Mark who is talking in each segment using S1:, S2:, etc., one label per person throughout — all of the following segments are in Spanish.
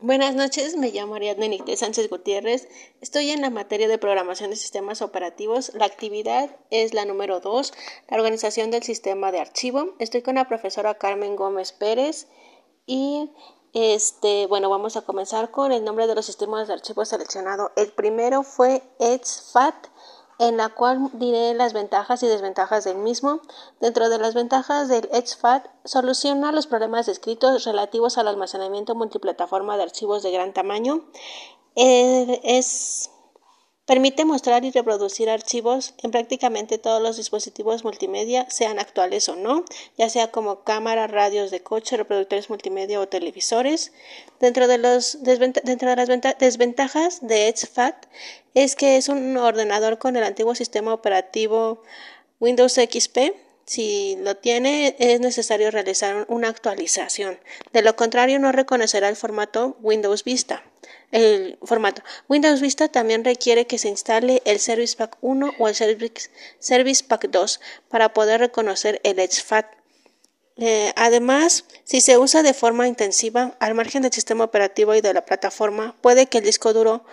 S1: Buenas noches, me llamo Ariadna Nicté Sánchez Gutiérrez. Estoy en la materia de programación de sistemas operativos. La actividad es la número 2, la organización del sistema de archivo. Estoy con la profesora Carmen Gómez Pérez y este, bueno, vamos a comenzar con el nombre de los sistemas de archivo seleccionado. El primero fue EXFAT en la cual diré las ventajas y desventajas del mismo. Dentro de las ventajas del XFAT, soluciona los problemas descritos relativos al almacenamiento multiplataforma de archivos de gran tamaño. Eh, es Permite mostrar y reproducir archivos en prácticamente todos los dispositivos multimedia, sean actuales o no, ya sea como cámara, radios de coche, reproductores multimedia o televisores. Dentro de, los dentro de las desventajas de EdgeFAT es que es un ordenador con el antiguo sistema operativo Windows XP si lo tiene, es necesario realizar una actualización. De lo contrario, no reconocerá el formato Windows Vista. El formato Windows Vista también requiere que se instale el Service Pack 1 o el Service Pack 2 para poder reconocer el EdgeFAT. Eh, además, si se usa de forma intensiva, al margen del sistema operativo y de la plataforma, puede que el disco duro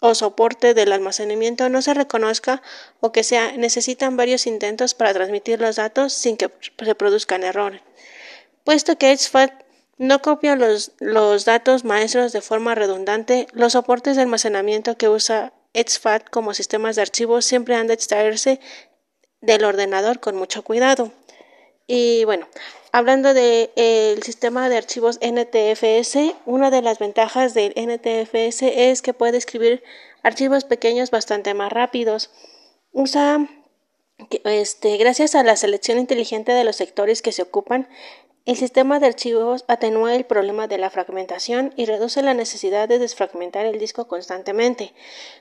S1: o soporte del almacenamiento no se reconozca o que sea necesitan varios intentos para transmitir los datos sin que se produzcan errores. Puesto que XFAT no copia los, los datos maestros de forma redundante, los soportes de almacenamiento que usa XFAT como sistemas de archivos siempre han de extraerse del ordenador con mucho cuidado. Y bueno, hablando del sistema de archivos NTFS, una de las ventajas del NTFS es que puede escribir archivos pequeños bastante más rápidos. Usa, este, gracias a la selección inteligente de los sectores que se ocupan, el sistema de archivos atenúa el problema de la fragmentación y reduce la necesidad de desfragmentar el disco constantemente.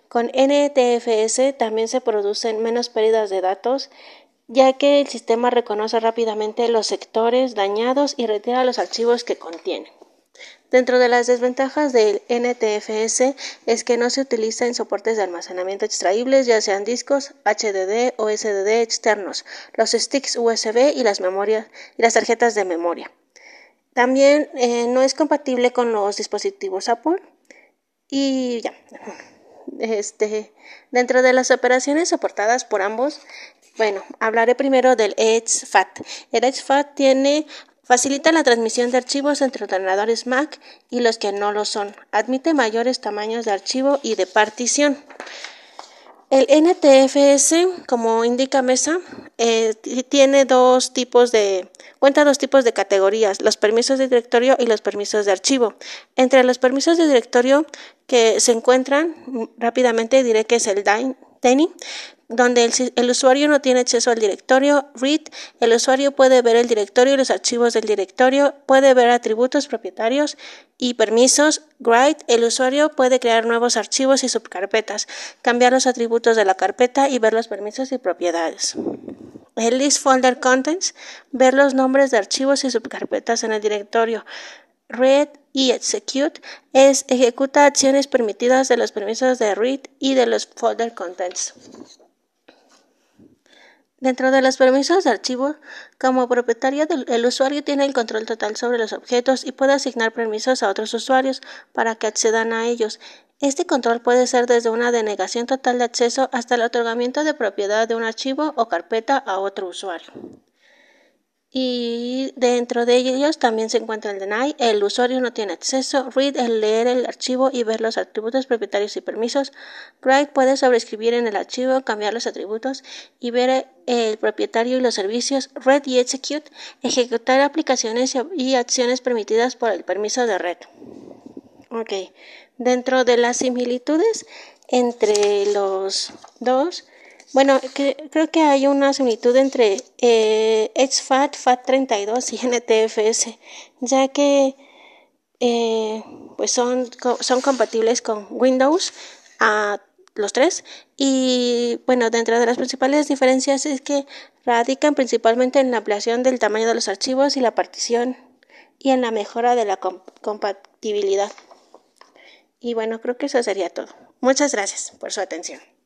S1: Con NTFS también se producen menos pérdidas de datos ya que el sistema reconoce rápidamente los sectores dañados y retira los archivos que contiene. Dentro de las desventajas del NTFS es que no se utiliza en soportes de almacenamiento extraíbles, ya sean discos HDD o SDD externos, los sticks USB y las y las tarjetas de memoria. También eh, no es compatible con los dispositivos Apple y ya. Este, dentro de las operaciones soportadas por ambos, bueno, hablaré primero del EdgeFAT. El EdgeFAT tiene Facilita la transmisión de archivos entre ordenadores Mac y los que no lo son. Admite mayores tamaños de archivo y de partición. El NTFS, como indica Mesa, eh, tiene dos tipos de cuenta dos tipos de categorías, los permisos de directorio y los permisos de archivo. Entre los permisos de directorio que se encuentran, rápidamente diré que es el DINE, donde el, usuario no tiene acceso al directorio, read, el usuario puede ver el directorio y los archivos del directorio, puede ver atributos propietarios y permisos, write, el usuario puede crear nuevos archivos y subcarpetas, cambiar los atributos de la carpeta y ver los permisos y propiedades. El list folder contents, ver los nombres de archivos y subcarpetas en el directorio. Read y execute es ejecuta acciones permitidas de los permisos de read y de los folder contents. Dentro de los permisos de archivo, como propietario el usuario tiene el control total sobre los objetos y puede asignar permisos a otros usuarios para que accedan a ellos. Este control puede ser desde una denegación total de acceso hasta el otorgamiento de propiedad de un archivo o carpeta a otro usuario y dentro de ellos también se encuentra el deny, el usuario no tiene acceso, read, el leer el archivo y ver los atributos propietarios y permisos, write puede sobreescribir en el archivo, cambiar los atributos y ver el propietario y los servicios, read y execute, ejecutar aplicaciones y acciones permitidas por el permiso de red. Ok, dentro de las similitudes entre los dos, bueno, creo que hay una similitud entre eh, XFAT, FAT32 y NTFS, ya que eh, pues son, son compatibles con Windows a los tres. Y bueno dentro de las principales diferencias es que radican principalmente en la ampliación del tamaño de los archivos y la partición y en la mejora de la compatibilidad. Y bueno creo que eso sería todo. Muchas gracias por su atención